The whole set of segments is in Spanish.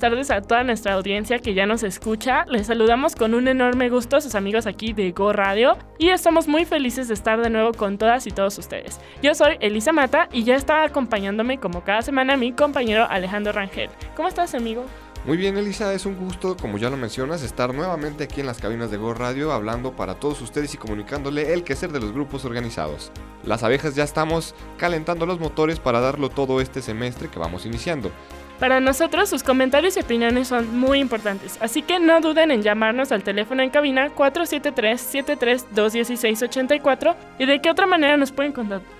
Buenas tardes a toda nuestra audiencia que ya nos escucha. Les saludamos con un enorme gusto a sus amigos aquí de Go Radio y estamos muy felices de estar de nuevo con todas y todos ustedes. Yo soy Elisa Mata y ya está acompañándome como cada semana mi compañero Alejandro Rangel. ¿Cómo estás, amigo? Muy bien, Elisa, es un gusto, como ya lo mencionas, estar nuevamente aquí en las cabinas de Go Radio hablando para todos ustedes y comunicándole el quehacer de los grupos organizados. Las abejas ya estamos calentando los motores para darlo todo este semestre que vamos iniciando. Para nosotros sus comentarios y opiniones son muy importantes, así que no duden en llamarnos al teléfono en cabina 473-732-1684 y de qué otra manera nos pueden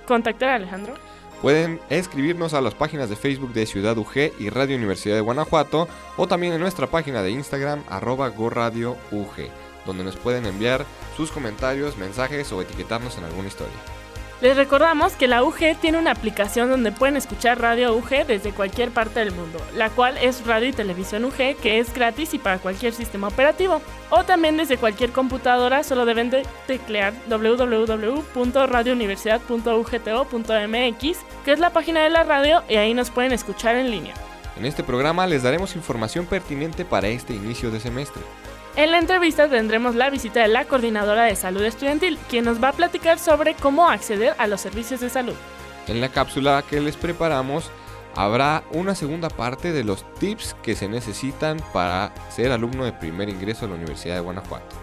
contactar Alejandro. Pueden escribirnos a las páginas de Facebook de Ciudad UG y Radio Universidad de Guanajuato o también en nuestra página de Instagram arroba UG, donde nos pueden enviar sus comentarios, mensajes o etiquetarnos en alguna historia. Les recordamos que la UG tiene una aplicación donde pueden escuchar Radio UG desde cualquier parte del mundo, la cual es Radio y Televisión UG, que es gratis y para cualquier sistema operativo. O también desde cualquier computadora, solo deben de teclear www.radiouniversidad.ugto.mx, que es la página de la radio, y ahí nos pueden escuchar en línea. En este programa les daremos información pertinente para este inicio de semestre. En la entrevista tendremos la visita de la coordinadora de salud estudiantil, quien nos va a platicar sobre cómo acceder a los servicios de salud. En la cápsula que les preparamos habrá una segunda parte de los tips que se necesitan para ser alumno de primer ingreso a la Universidad de Guanajuato.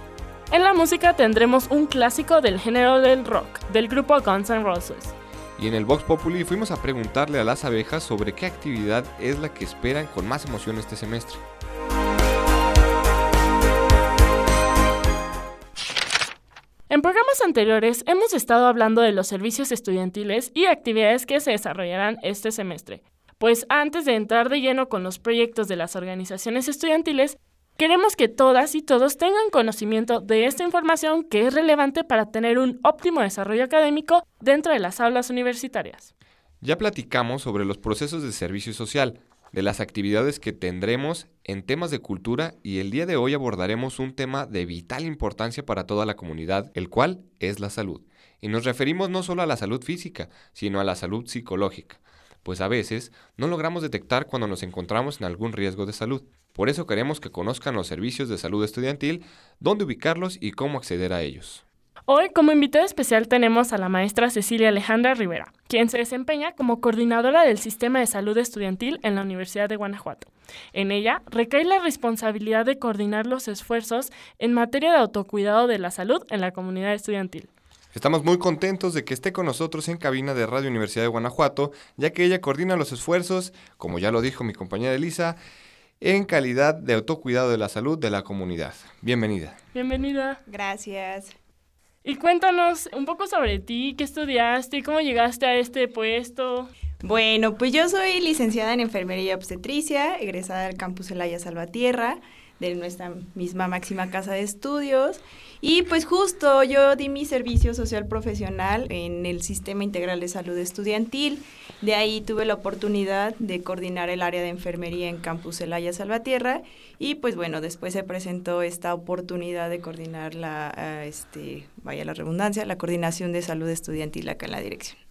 En la música tendremos un clásico del género del rock, del grupo Guns N' Roses. Y en el Vox Populi fuimos a preguntarle a las abejas sobre qué actividad es la que esperan con más emoción este semestre. En programas anteriores hemos estado hablando de los servicios estudiantiles y actividades que se desarrollarán este semestre. Pues antes de entrar de lleno con los proyectos de las organizaciones estudiantiles, queremos que todas y todos tengan conocimiento de esta información que es relevante para tener un óptimo desarrollo académico dentro de las aulas universitarias. Ya platicamos sobre los procesos de servicio social, de las actividades que tendremos en temas de cultura y el día de hoy abordaremos un tema de vital importancia para toda la comunidad, el cual es la salud. Y nos referimos no solo a la salud física, sino a la salud psicológica, pues a veces no logramos detectar cuando nos encontramos en algún riesgo de salud. Por eso queremos que conozcan los servicios de salud estudiantil, dónde ubicarlos y cómo acceder a ellos. Hoy como invitada especial tenemos a la maestra Cecilia Alejandra Rivera, quien se desempeña como coordinadora del Sistema de Salud Estudiantil en la Universidad de Guanajuato. En ella recae la responsabilidad de coordinar los esfuerzos en materia de autocuidado de la salud en la comunidad estudiantil. Estamos muy contentos de que esté con nosotros en cabina de Radio Universidad de Guanajuato, ya que ella coordina los esfuerzos, como ya lo dijo mi compañera Elisa, en calidad de autocuidado de la salud de la comunidad. Bienvenida. Bienvenida. Gracias. Y cuéntanos un poco sobre ti, qué estudiaste, cómo llegaste a este puesto. Bueno, pues yo soy licenciada en Enfermería Obstetricia, egresada del campus Elaya Salvatierra, de nuestra misma máxima casa de estudios. Y pues justo yo di mi servicio social profesional en el Sistema Integral de Salud Estudiantil. De ahí tuve la oportunidad de coordinar el área de enfermería en Campus Elaya Salvatierra y pues bueno, después se presentó esta oportunidad de coordinar la, este, vaya la redundancia, la coordinación de salud estudiantil acá en la dirección.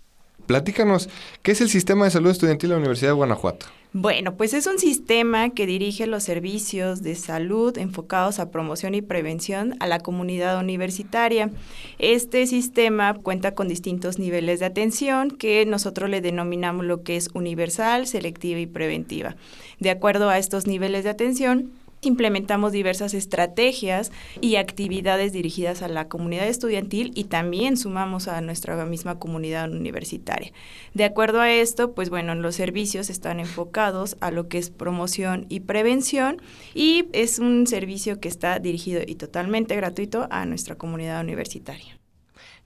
Platícanos, ¿qué es el Sistema de Salud Estudiantil de la Universidad de Guanajuato? Bueno, pues es un sistema que dirige los servicios de salud enfocados a promoción y prevención a la comunidad universitaria. Este sistema cuenta con distintos niveles de atención que nosotros le denominamos lo que es universal, selectiva y preventiva. De acuerdo a estos niveles de atención, implementamos diversas estrategias y actividades dirigidas a la comunidad estudiantil y también sumamos a nuestra misma comunidad universitaria. De acuerdo a esto, pues bueno, los servicios están enfocados a lo que es promoción y prevención y es un servicio que está dirigido y totalmente gratuito a nuestra comunidad universitaria.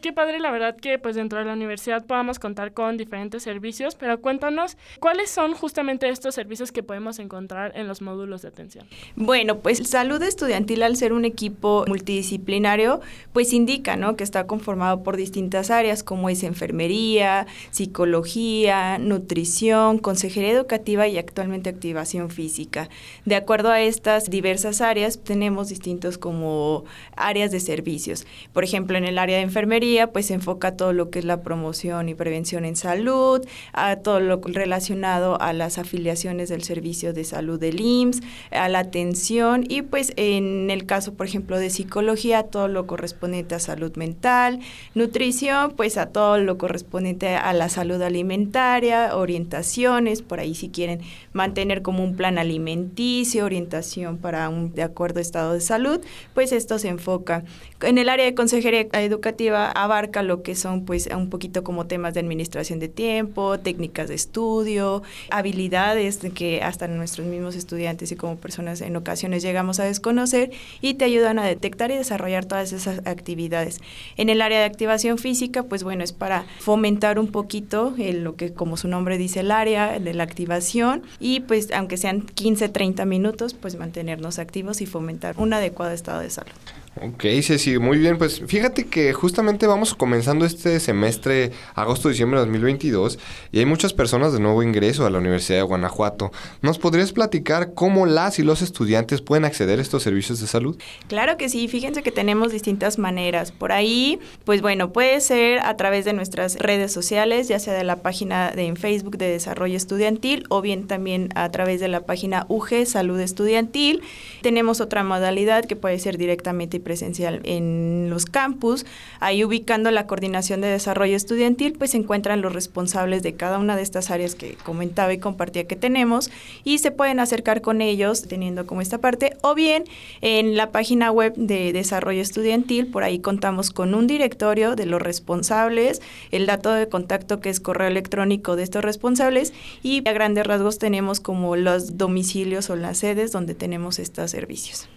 Qué padre, la verdad, que pues dentro de la universidad podamos contar con diferentes servicios, pero cuéntanos cuáles son justamente estos servicios que podemos encontrar en los módulos de atención. Bueno, pues salud estudiantil al ser un equipo multidisciplinario, pues indica, ¿no? Que está conformado por distintas áreas como es enfermería, psicología, nutrición, consejería educativa y actualmente activación física. De acuerdo a estas diversas áreas, tenemos distintos como áreas de servicios. Por ejemplo, en el área de enfermería, pues se enfoca todo lo que es la promoción y prevención en salud, a todo lo relacionado a las afiliaciones del servicio de salud del IMSS, a la atención y pues en el caso, por ejemplo, de psicología, todo lo correspondiente a salud mental, nutrición, pues a todo lo correspondiente a la salud alimentaria, orientaciones, por ahí si quieren mantener como un plan alimenticio, orientación para un de acuerdo estado de salud, pues esto se enfoca. En el área de consejería educativa abarca lo que son pues un poquito como temas de administración de tiempo, técnicas de estudio, habilidades que hasta nuestros mismos estudiantes y como personas en ocasiones llegamos a desconocer y te ayudan a detectar y desarrollar todas esas actividades. En el área de activación física, pues bueno, es para fomentar un poquito lo que como su nombre dice el área de la activación y pues aunque sean 15, 30 minutos, pues mantenernos activos y fomentar un adecuado estado de salud. Ok, Ceci, muy bien. Pues fíjate que justamente vamos comenzando este semestre agosto-diciembre de 2022 y hay muchas personas de nuevo ingreso a la Universidad de Guanajuato. ¿Nos podrías platicar cómo las y los estudiantes pueden acceder a estos servicios de salud? Claro que sí, fíjense que tenemos distintas maneras. Por ahí, pues bueno, puede ser a través de nuestras redes sociales, ya sea de la página de en Facebook de Desarrollo Estudiantil o bien también a través de la página UG Salud Estudiantil. Tenemos otra modalidad que puede ser directamente presencial en los campus. Ahí ubicando la coordinación de desarrollo estudiantil, pues se encuentran los responsables de cada una de estas áreas que comentaba y compartía que tenemos y se pueden acercar con ellos teniendo como esta parte o bien en la página web de desarrollo estudiantil, por ahí contamos con un directorio de los responsables, el dato de contacto que es correo electrónico de estos responsables y a grandes rasgos tenemos como los domicilios o las sedes donde tenemos estos servicios.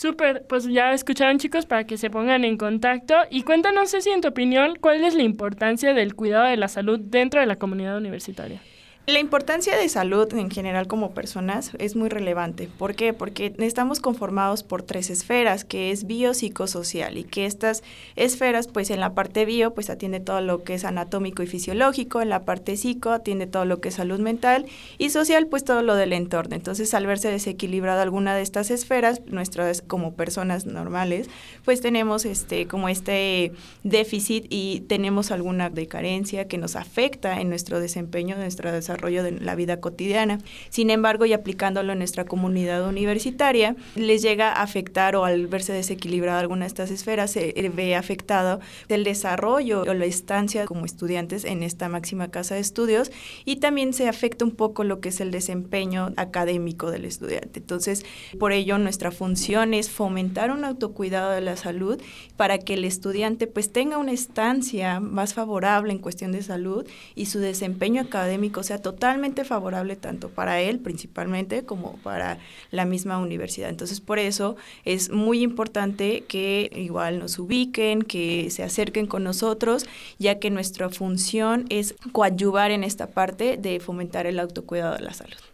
Súper, pues ya escucharon chicos para que se pongan en contacto y cuéntanos si en tu opinión cuál es la importancia del cuidado de la salud dentro de la comunidad universitaria. La importancia de salud en general como personas es muy relevante. ¿Por qué? Porque estamos conformados por tres esferas, que es biopsicosocial y que estas esferas, pues en la parte bio, pues atiende todo lo que es anatómico y fisiológico, en la parte psico atiende todo lo que es salud mental y social, pues todo lo del entorno. Entonces, al verse desequilibrada alguna de estas esferas, nuestras como personas normales, pues tenemos este como este déficit y tenemos alguna decarencia que nos afecta en nuestro desempeño, en nuestro desarrollo de la vida cotidiana. Sin embargo, y aplicándolo en nuestra comunidad universitaria, les llega a afectar o al verse desequilibrada alguna de estas esferas, se ve afectado el desarrollo o la estancia como estudiantes en esta máxima casa de estudios y también se afecta un poco lo que es el desempeño académico del estudiante. Entonces, por ello, nuestra función es fomentar un autocuidado de la salud para que el estudiante pues tenga una estancia más favorable en cuestión de salud y su desempeño académico sea totalmente favorable tanto para él principalmente como para la misma universidad. Entonces, por eso es muy importante que igual nos ubiquen, que se acerquen con nosotros, ya que nuestra función es coadyuvar en esta parte de fomentar el autocuidado de la salud.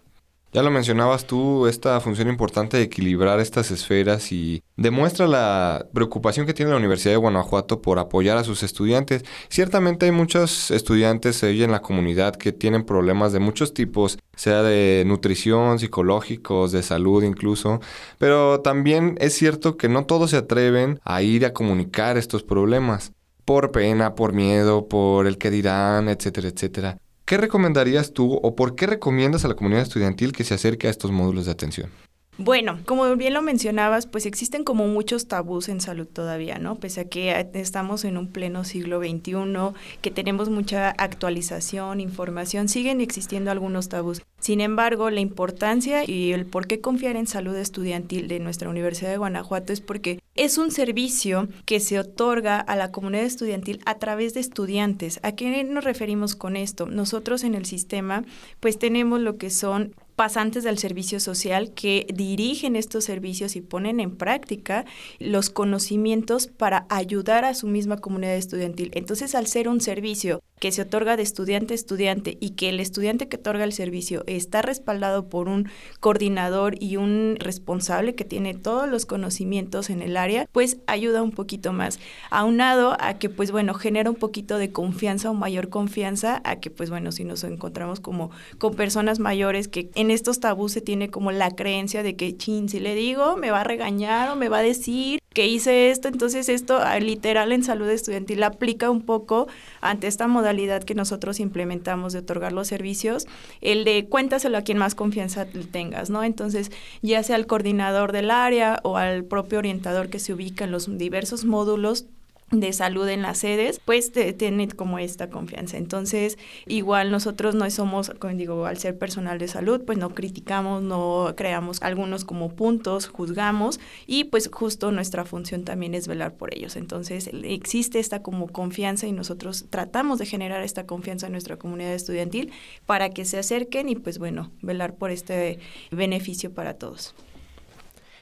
Ya lo mencionabas tú, esta función importante de equilibrar estas esferas y demuestra la preocupación que tiene la Universidad de Guanajuato por apoyar a sus estudiantes. Ciertamente hay muchos estudiantes hoy en la comunidad que tienen problemas de muchos tipos, sea de nutrición, psicológicos, de salud incluso, pero también es cierto que no todos se atreven a ir a comunicar estos problemas por pena, por miedo, por el que dirán, etcétera, etcétera. ¿Qué recomendarías tú o por qué recomiendas a la comunidad estudiantil que se acerque a estos módulos de atención? Bueno, como bien lo mencionabas, pues existen como muchos tabús en salud todavía, ¿no? Pese a que estamos en un pleno siglo XXI, que tenemos mucha actualización, información, siguen existiendo algunos tabús. Sin embargo, la importancia y el por qué confiar en salud estudiantil de nuestra Universidad de Guanajuato es porque es un servicio que se otorga a la comunidad estudiantil a través de estudiantes. ¿A qué nos referimos con esto? Nosotros en el sistema pues tenemos lo que son pasantes del servicio social que dirigen estos servicios y ponen en práctica los conocimientos para ayudar a su misma comunidad estudiantil. Entonces, al ser un servicio que se otorga de estudiante a estudiante y que el estudiante que otorga el servicio está respaldado por un coordinador y un responsable que tiene todos los conocimientos en el área, pues ayuda un poquito más. Aunado a que, pues bueno, genera un poquito de confianza o mayor confianza a que, pues bueno, si nos encontramos como con personas mayores que en estos tabús se tiene como la creencia de que, chin, si le digo, me va a regañar o me va a decir que hice esto, entonces esto ah, literal en salud estudiantil aplica un poco ante esta modalidad que nosotros implementamos de otorgar los servicios, el de cuéntaselo a quien más confianza tengas, ¿no? Entonces, ya sea al coordinador del área o al propio orientador que se ubica en los diversos módulos, de salud en las sedes, pues tiene como esta confianza. Entonces, igual nosotros no somos, como digo, al ser personal de salud, pues no criticamos, no creamos algunos como puntos, juzgamos y pues justo nuestra función también es velar por ellos. Entonces, existe esta como confianza y nosotros tratamos de generar esta confianza en nuestra comunidad estudiantil para que se acerquen y pues bueno, velar por este beneficio para todos.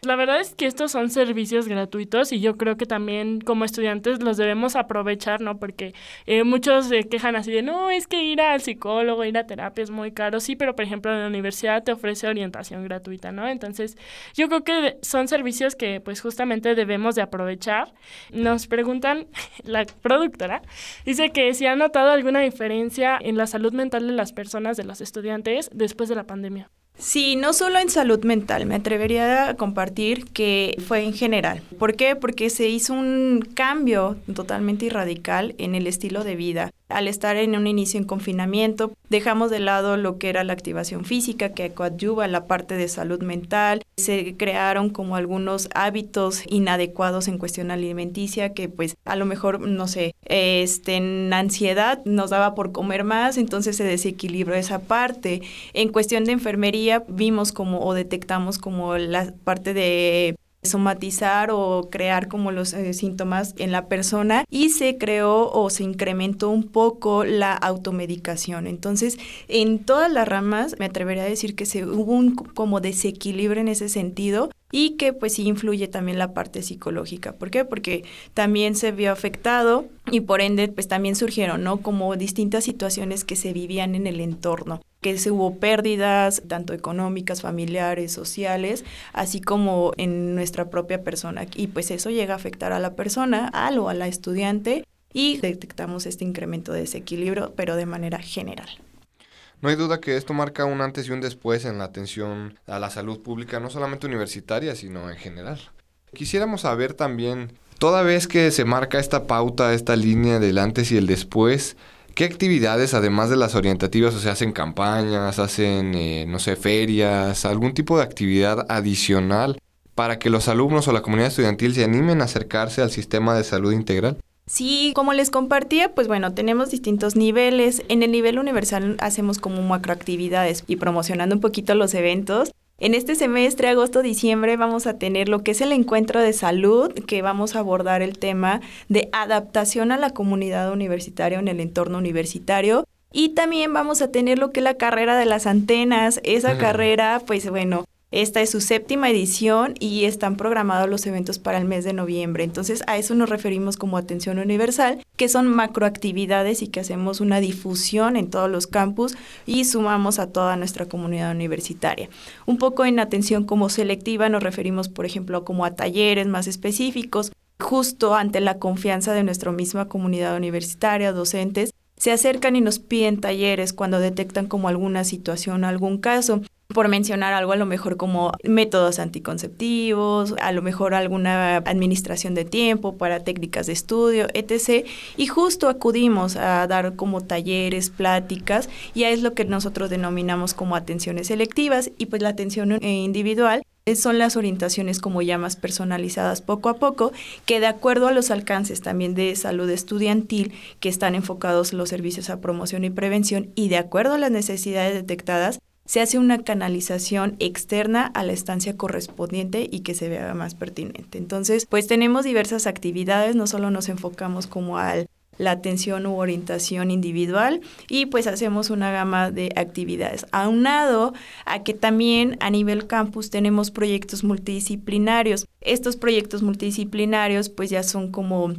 La verdad es que estos son servicios gratuitos y yo creo que también como estudiantes los debemos aprovechar, ¿no? Porque eh, muchos se quejan así de, no, es que ir al psicólogo, ir a terapia es muy caro, sí, pero por ejemplo la universidad te ofrece orientación gratuita, ¿no? Entonces yo creo que son servicios que pues justamente debemos de aprovechar. Nos preguntan, la productora dice que si ha notado alguna diferencia en la salud mental de las personas, de los estudiantes, después de la pandemia. Sí, no solo en salud mental, me atrevería a compartir que fue en general. ¿Por qué? Porque se hizo un cambio totalmente radical en el estilo de vida al estar en un inicio en confinamiento, dejamos de lado lo que era la activación física que coadyuva la parte de salud mental. Se crearon como algunos hábitos inadecuados en cuestión alimenticia que pues a lo mejor, no sé, este, en ansiedad nos daba por comer más, entonces se desequilibró esa parte. En cuestión de enfermería vimos como o detectamos como la parte de somatizar o crear como los eh, síntomas en la persona y se creó o se incrementó un poco la automedicación. Entonces, en todas las ramas me atrevería a decir que se hubo un como desequilibrio en ese sentido y que pues sí influye también la parte psicológica. ¿Por qué? Porque también se vio afectado y por ende pues también surgieron, ¿no? Como distintas situaciones que se vivían en el entorno que se hubo pérdidas, tanto económicas, familiares, sociales, así como en nuestra propia persona. Y pues eso llega a afectar a la persona, al o a la estudiante, y detectamos este incremento de desequilibrio, pero de manera general. No hay duda que esto marca un antes y un después en la atención a la salud pública, no solamente universitaria, sino en general. Quisiéramos saber también, toda vez que se marca esta pauta, esta línea del antes y el después, ¿Qué actividades, además de las orientativas, o sea, hacen campañas, hacen, eh, no sé, ferias, algún tipo de actividad adicional para que los alumnos o la comunidad estudiantil se animen a acercarse al sistema de salud integral? Sí, como les compartía, pues bueno, tenemos distintos niveles. En el nivel universal hacemos como macroactividades y promocionando un poquito los eventos. En este semestre, agosto-diciembre, vamos a tener lo que es el encuentro de salud, que vamos a abordar el tema de adaptación a la comunidad universitaria en el entorno universitario. Y también vamos a tener lo que es la carrera de las antenas. Esa carrera, pues bueno, esta es su séptima edición y están programados los eventos para el mes de noviembre. Entonces a eso nos referimos como atención universal, que son macroactividades y que hacemos una difusión en todos los campus y sumamos a toda nuestra comunidad universitaria. Un poco en atención como selectiva nos referimos, por ejemplo, como a talleres más específicos, justo ante la confianza de nuestra misma comunidad universitaria, docentes, se acercan y nos piden talleres cuando detectan como alguna situación, algún caso por mencionar algo a lo mejor como métodos anticonceptivos, a lo mejor alguna administración de tiempo para técnicas de estudio, etc. Y justo acudimos a dar como talleres, pláticas, y es lo que nosotros denominamos como atenciones selectivas y pues la atención individual son las orientaciones como ya más personalizadas poco a poco, que de acuerdo a los alcances también de salud estudiantil que están enfocados los servicios a promoción y prevención y de acuerdo a las necesidades detectadas, se hace una canalización externa a la estancia correspondiente y que se vea más pertinente. Entonces, pues tenemos diversas actividades, no solo nos enfocamos como al la atención u orientación individual y pues hacemos una gama de actividades. Aunado a que también a nivel campus tenemos proyectos multidisciplinarios. Estos proyectos multidisciplinarios pues ya son como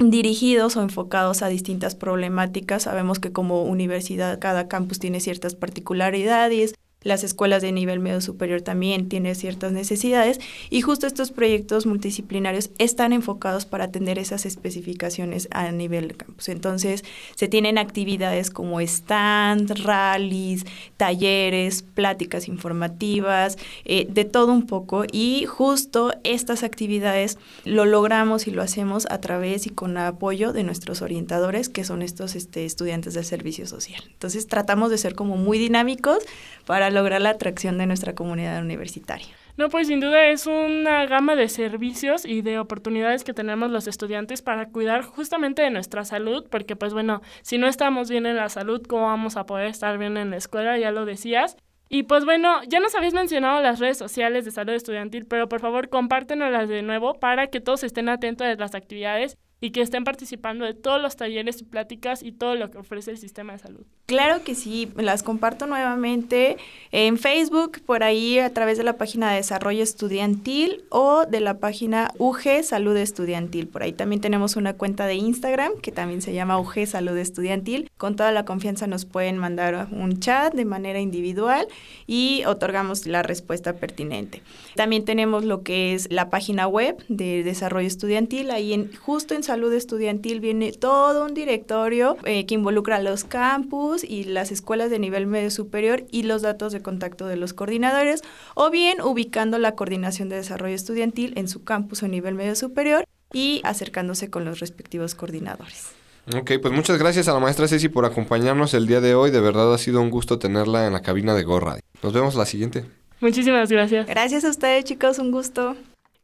dirigidos o enfocados a distintas problemáticas. Sabemos que como universidad cada campus tiene ciertas particularidades, las escuelas de nivel medio superior también tienen ciertas necesidades y justo estos proyectos multidisciplinarios están enfocados para atender esas especificaciones a nivel de campus. Entonces, se tienen actividades como stand, rallies, talleres, pláticas informativas, eh, de todo un poco y justo estas actividades lo logramos y lo hacemos a través y con apoyo de nuestros orientadores, que son estos este, estudiantes del servicio social. Entonces, tratamos de ser como muy dinámicos para lograr la atracción de nuestra comunidad universitaria. No, pues sin duda es una gama de servicios y de oportunidades que tenemos los estudiantes para cuidar justamente de nuestra salud, porque pues bueno, si no estamos bien en la salud, ¿cómo vamos a poder estar bien en la escuela? Ya lo decías. Y pues bueno, ya nos habéis mencionado las redes sociales de salud estudiantil, pero por favor compártenoslas de nuevo para que todos estén atentos a las actividades y que estén participando de todos los talleres y pláticas y todo lo que ofrece el sistema de salud. Claro que sí, las comparto nuevamente en Facebook, por ahí a través de la página de Desarrollo Estudiantil o de la página UG Salud Estudiantil. Por ahí también tenemos una cuenta de Instagram que también se llama UG Salud Estudiantil. Con toda la confianza nos pueden mandar un chat de manera individual y otorgamos la respuesta pertinente. También tenemos lo que es la página web de Desarrollo Estudiantil, ahí en, justo en salud estudiantil viene todo un directorio eh, que involucra a los campus y las escuelas de nivel medio superior y los datos de contacto de los coordinadores, o bien ubicando la coordinación de desarrollo estudiantil en su campus o nivel medio superior y acercándose con los respectivos coordinadores. Ok, pues muchas gracias a la maestra Ceci por acompañarnos el día de hoy. De verdad ha sido un gusto tenerla en la cabina de Gorra. Nos vemos la siguiente. Muchísimas gracias. Gracias a ustedes, chicos. Un gusto.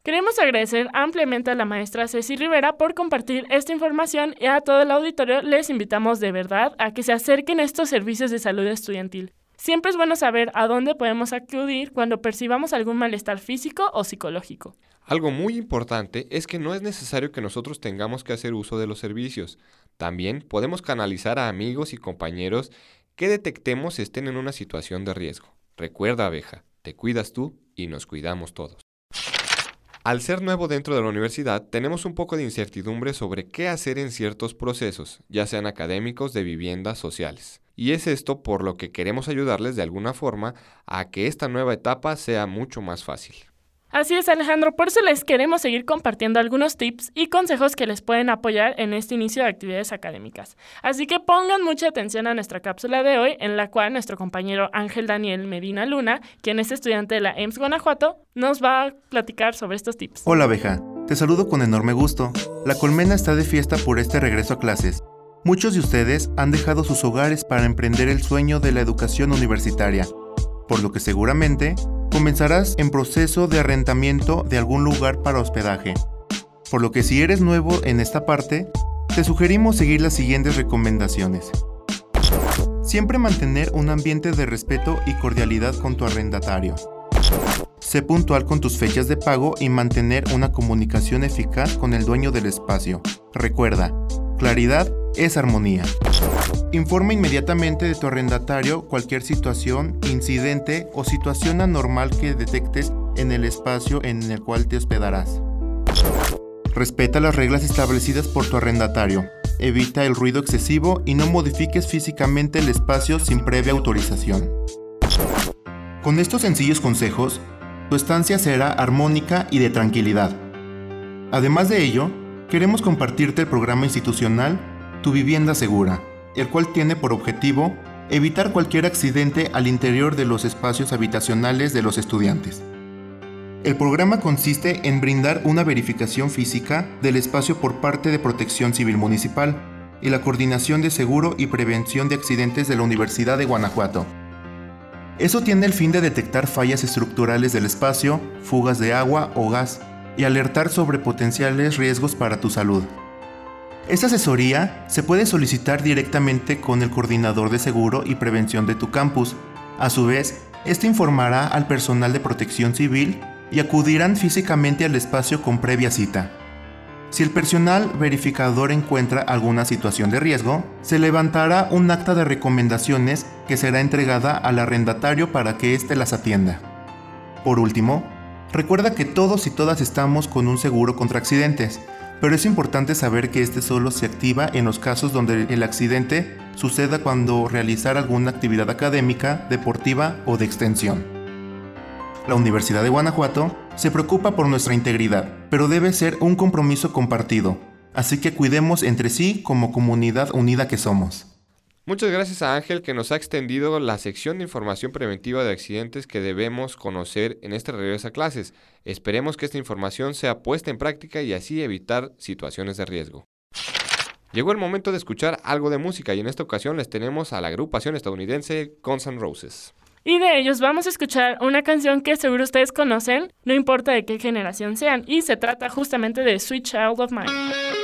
Queremos agradecer ampliamente a la maestra Ceci Rivera por compartir esta información y a todo el auditorio les invitamos de verdad a que se acerquen a estos servicios de salud estudiantil. Siempre es bueno saber a dónde podemos acudir cuando percibamos algún malestar físico o psicológico. Algo muy importante es que no es necesario que nosotros tengamos que hacer uso de los servicios. También podemos canalizar a amigos y compañeros que detectemos estén en una situación de riesgo. Recuerda, abeja, te cuidas tú y nos cuidamos todos. Al ser nuevo dentro de la universidad, tenemos un poco de incertidumbre sobre qué hacer en ciertos procesos, ya sean académicos, de viviendas, sociales. Y es esto por lo que queremos ayudarles de alguna forma a que esta nueva etapa sea mucho más fácil. Así es, Alejandro, por eso les queremos seguir compartiendo algunos tips y consejos que les pueden apoyar en este inicio de actividades académicas. Así que pongan mucha atención a nuestra cápsula de hoy, en la cual nuestro compañero Ángel Daniel Medina Luna, quien es estudiante de la EMS Guanajuato, nos va a platicar sobre estos tips. Hola, abeja. Te saludo con enorme gusto. La colmena está de fiesta por este regreso a clases. Muchos de ustedes han dejado sus hogares para emprender el sueño de la educación universitaria, por lo que seguramente comenzarás en proceso de arrendamiento de algún lugar para hospedaje. Por lo que si eres nuevo en esta parte, te sugerimos seguir las siguientes recomendaciones. Siempre mantener un ambiente de respeto y cordialidad con tu arrendatario. Sé puntual con tus fechas de pago y mantener una comunicación eficaz con el dueño del espacio. Recuerda, claridad es armonía. Informa inmediatamente de tu arrendatario cualquier situación, incidente o situación anormal que detectes en el espacio en el cual te hospedarás. Respeta las reglas establecidas por tu arrendatario. Evita el ruido excesivo y no modifiques físicamente el espacio sin previa autorización. Con estos sencillos consejos, tu estancia será armónica y de tranquilidad. Además de ello, queremos compartirte el programa institucional Tu Vivienda Segura, el cual tiene por objetivo evitar cualquier accidente al interior de los espacios habitacionales de los estudiantes. El programa consiste en brindar una verificación física del espacio por parte de Protección Civil Municipal y la Coordinación de Seguro y Prevención de Accidentes de la Universidad de Guanajuato. Eso tiene el fin de detectar fallas estructurales del espacio, fugas de agua o gas y alertar sobre potenciales riesgos para tu salud. Esta asesoría se puede solicitar directamente con el coordinador de seguro y prevención de tu campus. A su vez, este informará al personal de protección civil y acudirán físicamente al espacio con previa cita. Si el personal verificador encuentra alguna situación de riesgo, se levantará un acta de recomendaciones que será entregada al arrendatario para que éste las atienda. Por último, recuerda que todos y todas estamos con un seguro contra accidentes, pero es importante saber que este solo se activa en los casos donde el accidente suceda cuando realizar alguna actividad académica, deportiva o de extensión. La Universidad de Guanajuato se preocupa por nuestra integridad, pero debe ser un compromiso compartido, así que cuidemos entre sí como comunidad unida que somos. Muchas gracias a Ángel que nos ha extendido la sección de información preventiva de accidentes que debemos conocer en este regreso a clases. Esperemos que esta información sea puesta en práctica y así evitar situaciones de riesgo. Llegó el momento de escuchar algo de música y en esta ocasión les tenemos a la agrupación estadounidense Guns N' Roses. Y de ellos vamos a escuchar una canción que seguro ustedes conocen, no importa de qué generación sean, y se trata justamente de Sweet Child of Mine.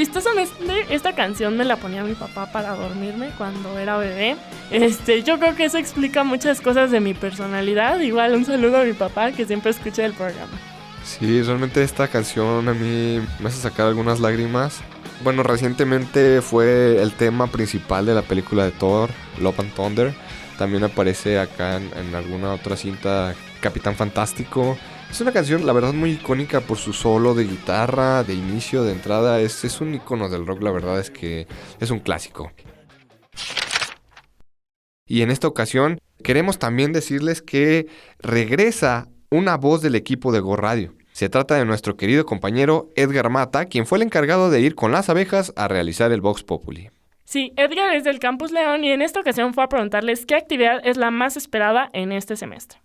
Chistosamente, esta canción me la ponía mi papá para dormirme cuando era bebé. Este, yo creo que eso explica muchas cosas de mi personalidad. Igual un saludo a mi papá que siempre escucha el programa. Sí, realmente esta canción a mí me hace sacar algunas lágrimas. Bueno, recientemente fue el tema principal de la película de Thor, Love and Thunder. También aparece acá en, en alguna otra cinta Capitán Fantástico. Es una canción, la verdad, muy icónica por su solo de guitarra, de inicio, de entrada. Es, es un icono del rock, la verdad es que es un clásico. Y en esta ocasión queremos también decirles que regresa una voz del equipo de Go Radio. Se trata de nuestro querido compañero Edgar Mata, quien fue el encargado de ir con las abejas a realizar el Vox Populi. Sí, Edgar es del Campus León y en esta ocasión fue a preguntarles qué actividad es la más esperada en este semestre.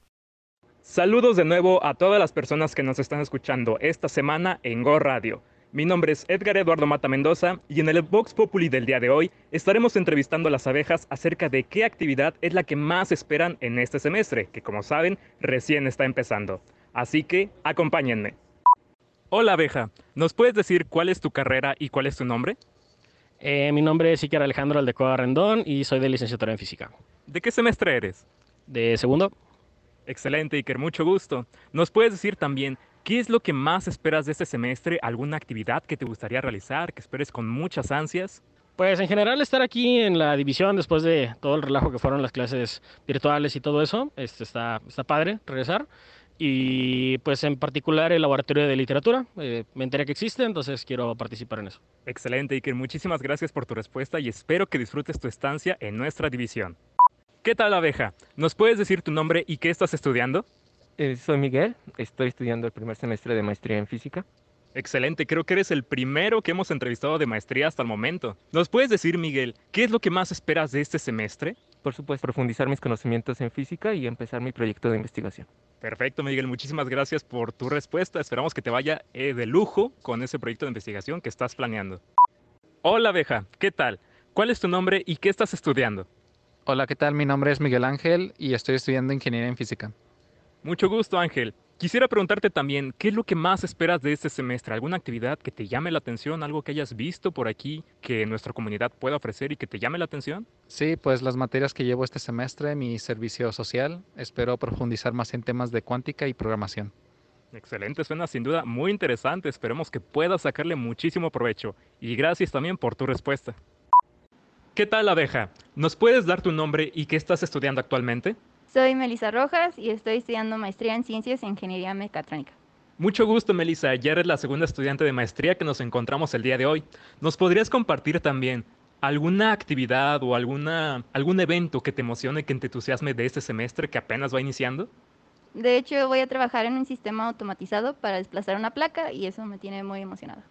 Saludos de nuevo a todas las personas que nos están escuchando esta semana en Go Radio. Mi nombre es Edgar Eduardo Mata Mendoza y en el Vox Populi del día de hoy estaremos entrevistando a las abejas acerca de qué actividad es la que más esperan en este semestre, que como saben recién está empezando. Así que acompáñenme. Hola abeja, ¿nos puedes decir cuál es tu carrera y cuál es tu nombre? Eh, mi nombre es Iker Alejandro Aldecoa Rendón y soy de licenciatura en física. ¿De qué semestre eres? De segundo. Excelente, Iker, mucho gusto. ¿Nos puedes decir también qué es lo que más esperas de este semestre? ¿Alguna actividad que te gustaría realizar, que esperes con muchas ansias? Pues en general estar aquí en la división después de todo el relajo que fueron las clases virtuales y todo eso, este, está, está padre regresar. Y pues en particular el laboratorio de literatura, eh, me enteré que existe, entonces quiero participar en eso. Excelente, Iker, muchísimas gracias por tu respuesta y espero que disfrutes tu estancia en nuestra división. ¿Qué tal, abeja? ¿Nos puedes decir tu nombre y qué estás estudiando? Eh, soy Miguel, estoy estudiando el primer semestre de maestría en física. Excelente, creo que eres el primero que hemos entrevistado de maestría hasta el momento. ¿Nos puedes decir, Miguel, qué es lo que más esperas de este semestre? Por supuesto, profundizar mis conocimientos en física y empezar mi proyecto de investigación. Perfecto, Miguel, muchísimas gracias por tu respuesta. Esperamos que te vaya eh, de lujo con ese proyecto de investigación que estás planeando. Hola, abeja, ¿qué tal? ¿Cuál es tu nombre y qué estás estudiando? Hola, ¿qué tal? Mi nombre es Miguel Ángel y estoy estudiando ingeniería en física. Mucho gusto, Ángel. Quisiera preguntarte también, ¿qué es lo que más esperas de este semestre? ¿Alguna actividad que te llame la atención? ¿Algo que hayas visto por aquí que nuestra comunidad pueda ofrecer y que te llame la atención? Sí, pues las materias que llevo este semestre, mi servicio social, espero profundizar más en temas de cuántica y programación. Excelente, suena sin duda muy interesante. Esperemos que puedas sacarle muchísimo provecho. Y gracias también por tu respuesta. ¿Qué tal, abeja? ¿Nos puedes dar tu nombre y qué estás estudiando actualmente? Soy Melissa Rojas y estoy estudiando maestría en Ciencias e Ingeniería Mecatrónica. Mucho gusto, Melissa. Ya eres la segunda estudiante de maestría que nos encontramos el día de hoy. ¿Nos podrías compartir también alguna actividad o alguna, algún evento que te emocione, que te entusiasme de este semestre que apenas va iniciando? De hecho, voy a trabajar en un sistema automatizado para desplazar una placa y eso me tiene muy emocionada.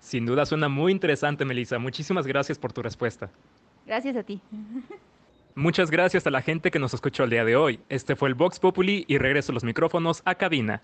Sin duda suena muy interesante, Melissa. Muchísimas gracias por tu respuesta. Gracias a ti. Muchas gracias a la gente que nos escuchó el día de hoy. Este fue el Vox Populi y regreso los micrófonos a cabina.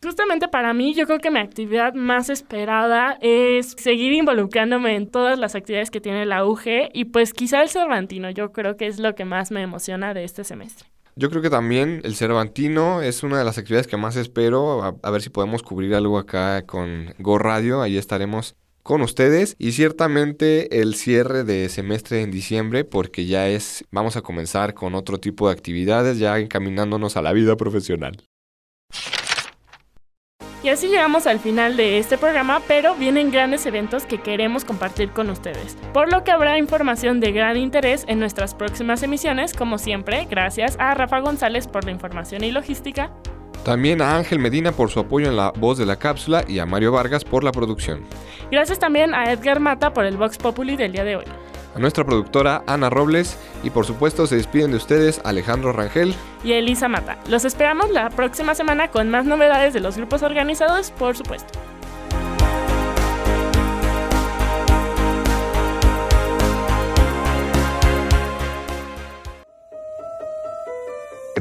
Justamente para mí, yo creo que mi actividad más esperada es seguir involucrándome en todas las actividades que tiene la UG y pues quizá el Cervantino, yo creo que es lo que más me emociona de este semestre. Yo creo que también el Cervantino es una de las actividades que más espero, a, a ver si podemos cubrir algo acá con Go Radio, ahí estaremos con ustedes y ciertamente el cierre de semestre en diciembre porque ya es, vamos a comenzar con otro tipo de actividades ya encaminándonos a la vida profesional. Y así llegamos al final de este programa, pero vienen grandes eventos que queremos compartir con ustedes, por lo que habrá información de gran interés en nuestras próximas emisiones, como siempre, gracias a Rafa González por la información y logística. También a Ángel Medina por su apoyo en la voz de la cápsula y a Mario Vargas por la producción. Gracias también a Edgar Mata por el Vox Populi del día de hoy. A nuestra productora Ana Robles y por supuesto se despiden de ustedes Alejandro Rangel y Elisa Mata. Los esperamos la próxima semana con más novedades de los grupos organizados, por supuesto.